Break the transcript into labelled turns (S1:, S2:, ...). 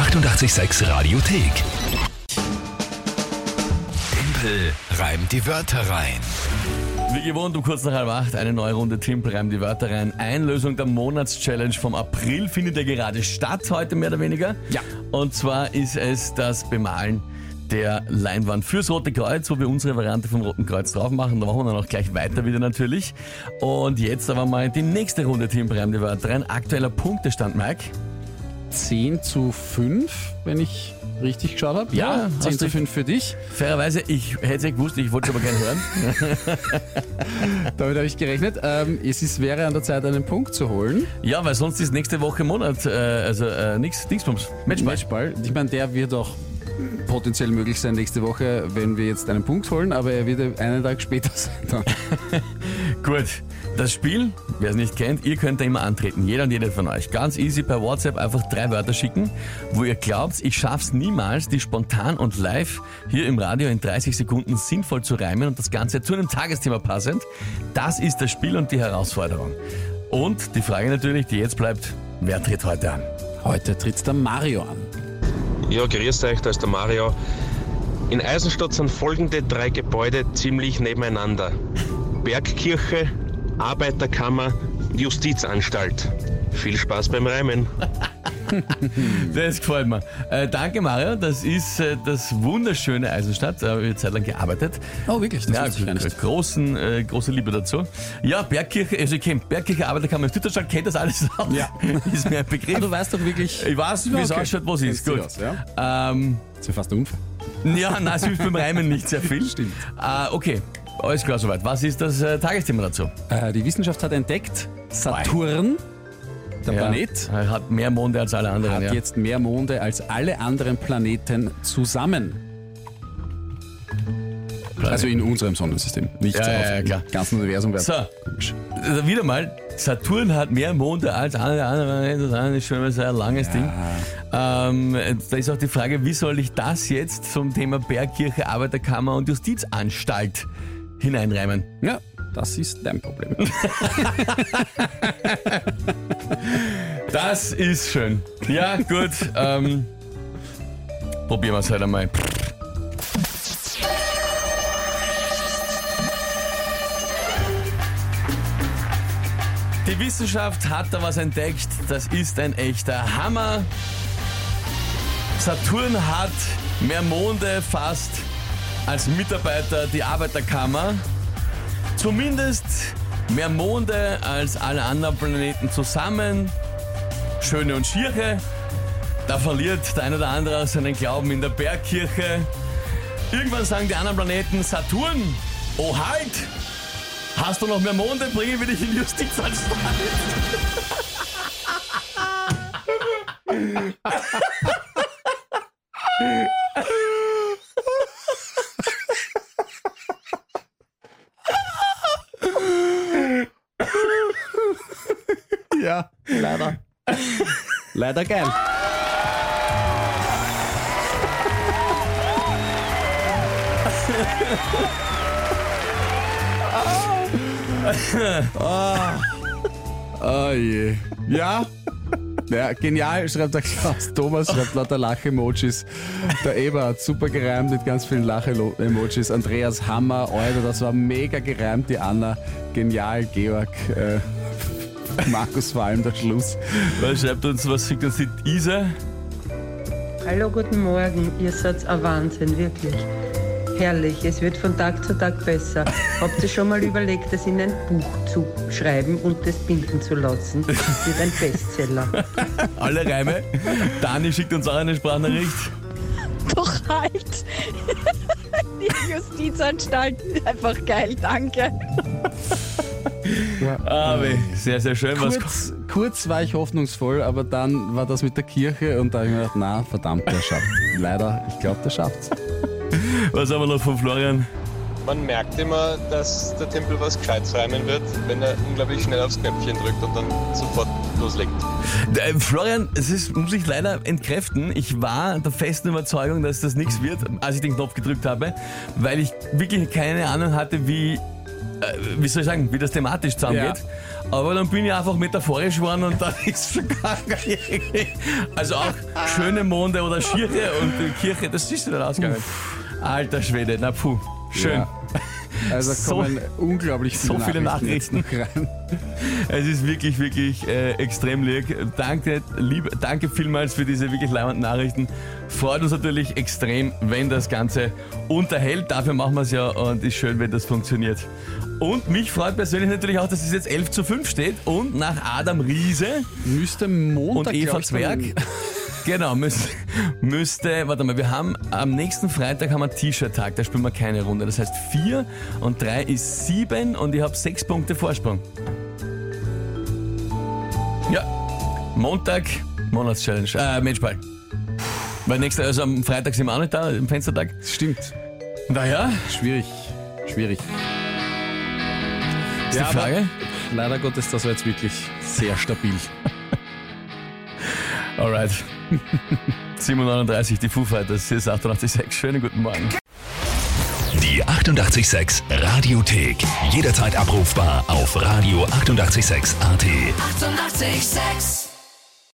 S1: 886 Radiothek. Tempel reimt die Wörter rein.
S2: Wie gewohnt um kurz nach halb acht eine neue Runde Timpel reimt die Wörter rein. Einlösung der Monatschallenge vom April findet ja gerade statt, heute mehr oder weniger.
S3: Ja.
S2: Und zwar ist es das Bemalen der Leinwand fürs Rote Kreuz, wo wir unsere Variante vom Roten Kreuz drauf machen. Da machen wir dann auch gleich weiter wieder natürlich. Und jetzt aber mal die nächste Runde Timpel reimt die Wörter rein. Aktueller Punktestand, Mike.
S3: 10 zu 5, wenn ich richtig geschaut habe.
S2: Ja,
S3: 10
S2: hast
S3: zu
S2: du-
S3: 5 für dich.
S2: Fairerweise, ich hätte es ja gewusst, ich wollte es aber gerne hören.
S3: Damit habe ich gerechnet. Ähm, es ist, wäre an der Zeit, einen Punkt zu holen.
S2: Ja, weil sonst ist nächste Woche Monat, äh, also äh, nix, Dingsbums, Matchball.
S3: Matchball. Ich meine, der wird auch potenziell möglich sein nächste Woche, wenn wir jetzt einen Punkt holen, aber er wird einen Tag später sein. Dann.
S2: Gut, das Spiel, wer es nicht kennt, ihr könnt da immer antreten, jeder und jede von euch. Ganz easy per WhatsApp einfach drei Wörter schicken, wo ihr glaubt, ich schaff's niemals, die spontan und live hier im Radio in 30 Sekunden sinnvoll zu reimen und das Ganze zu einem Tagesthema passend. Das ist das Spiel und die Herausforderung. Und die Frage natürlich, die jetzt bleibt, wer tritt heute an?
S3: Heute tritt der Mario an.
S4: Ja, grüßt euch, da ist der Mario. In Eisenstadt sind folgende drei Gebäude ziemlich nebeneinander. Bergkirche, Arbeiterkammer, Justizanstalt. Viel Spaß beim Reimen.
S2: Das gefällt mir. Äh, danke Mario, das ist äh, das wunderschöne Eisenstadt, da habe ich eine Zeit lang gearbeitet.
S3: Oh, wirklich? Das
S2: Ja,
S3: ich gar nicht.
S2: großen, äh, große Liebe dazu. Ja, Bergkirche, also ich kenne Bergkirche, Arbeiterkammer, Stütterstadt, kennt das alles auch.
S3: Ja.
S2: ist mir ein Begriff.
S3: Ah, du weißt doch wirklich.
S2: ich weiß, wie
S3: Ja,
S2: es
S3: okay.
S2: ausschaut, wo es ist. Gut.
S3: aus, ja?
S2: Ähm,
S3: Das ist ja fast ein Unfall.
S2: ja, nein, es hilft beim Reimen nicht sehr viel.
S3: Stimmt.
S2: Äh, okay, alles klar soweit. Was ist das äh, Tagesthema dazu?
S3: Äh, die Wissenschaft hat entdeckt, Saturn, der
S2: Ja,
S3: Planet,
S2: hat mehr Monde als alle anderen.
S3: hat
S2: ja.
S3: jetzt mehr Monde als alle anderen Planeten zusammen. Also in unserem Sonnensystem, nicht
S2: Ja, ja,
S3: auf
S2: ja,
S3: dem
S2: klar.
S3: ganzen Universum.
S2: So,
S3: komisch.
S2: also wieder mal, Saturn hat mehr Monde als alle anderen. Das ist schon mal so ein langes Ding. Ähm, da ist auch die Frage, wie soll ich das jetzt zum Thema Bergkirche, Arbeiterkammer und Justizanstalt hineinreimen?
S3: Ja, das ist dein Problem.
S2: Das ist schön. Ja, gut. ähm, probieren wir es halt einmal. Die Wissenschaft hat da was entdeckt. Das ist ein echter Hammer. Saturn hat mehr Monde fast als Mitarbeiter die Arbeiterkammer. Zumindest mehr Monde als alle anderen Planeten zusammen. Schöne und Schiere. Da verliert der eine oder andere seinen Glauben in der Bergkirche. Irgendwann sagen die anderen Planeten, Saturn, oh halt! Hast du noch mehr Monde, bringen wir dich in die Justizanstalt.
S3: ja, leider. leider geil. Oh je. Ja. Ja, genial, schreibt der Klaus Thomas, schreibt lauter Lach-Emojis. Der Eber hat super gereimt mit ganz vielen Lach-Emojis. Andreas Hammer, Alter, das war mega gereimt. Die Anna, genial. Georg, äh, Markus vor allem der Schluss.
S2: Was schreibt uns, was schickt uns die Isa?
S5: Hallo, guten Morgen. Ihr seid ein Wahnsinn, wirklich. Herrlich, es wird von Tag zu Tag besser. Habt ihr schon mal überlegt, es in ein Buch zu schreiben und das binden zu lassen? Das wird ein Bestseller.
S2: Alle Reime. Dani schickt uns auch eine Sprachnachricht.
S6: Doch halt. Die Justizanstalt. Einfach geil, danke.
S2: Ah, weh. sehr, sehr schön. Was
S3: Kurz, kurz war ich hoffnungsvoll, aber dann war das mit der Kirche und da habe ich mir gedacht, na verdammt, der schafft. Leider, ich glaube, der schafft's.
S2: Was haben wir noch von Florian?
S7: Man merkt immer, dass der Tempel was Gescheites reimen wird, wenn er unglaublich schnell aufs Knöpfchen drückt und dann sofort loslegt.
S2: Äh, Florian, es ist, muss ich leider entkräften. Ich war der festen Überzeugung, dass das nichts wird, als ich den Knopf gedrückt habe, weil ich wirklich keine Ahnung hatte, wie wie soll ich sagen, wie das thematisch zusammengeht. Aber dann bin ich einfach metaphorisch geworden und dann ist es schon gegangen. Also auch schöne Monde oder Schirche und Kirche, das ist dann ausgegangen. Alter Schwede, na puh, schön.
S3: Ja. Also
S2: So-
S3: kommen unglaublich viele,
S2: so viele
S3: Nachrichten. rein.
S2: Es ist wirklich, wirklich äh, extrem lieb. Danke, lieb, danke vielmals für diese wirklich leibenden Nachrichten. Freut uns natürlich extrem, wenn das Ganze unterhält. Dafür machen wir es ja und ist schön, wenn das funktioniert. Und mich freut persönlich natürlich auch, dass es jetzt 11 zu 5 steht und nach Adam Riese
S3: Müsste Montag
S2: und Eva Zwerg. Genau, müsste, müsste, warte mal, wir haben am nächsten Freitag haben wir einen T-Shirt-Tag, da spielen wir keine Runde. Das heißt 4 und 3 ist 7 und ich habe 6 Punkte Vorsprung. Ja, Montag, Monatschallenge, äh, Matchball. Weil nächste, also am Freitag sind wir auch nicht da, im Fenstertag.
S3: Stimmt.
S2: Naja,
S3: Schwierig. Schwierig.
S2: ist
S3: Ja,
S2: die Frage.
S3: Leider Gottes, das war jetzt wirklich sehr stabil.
S2: Alright. 739, die Foo Fighters, hier ist 886. Schönen guten Morgen.
S1: Die 886 Radiothek. Jederzeit abrufbar auf radio886.at. 886!
S8: 886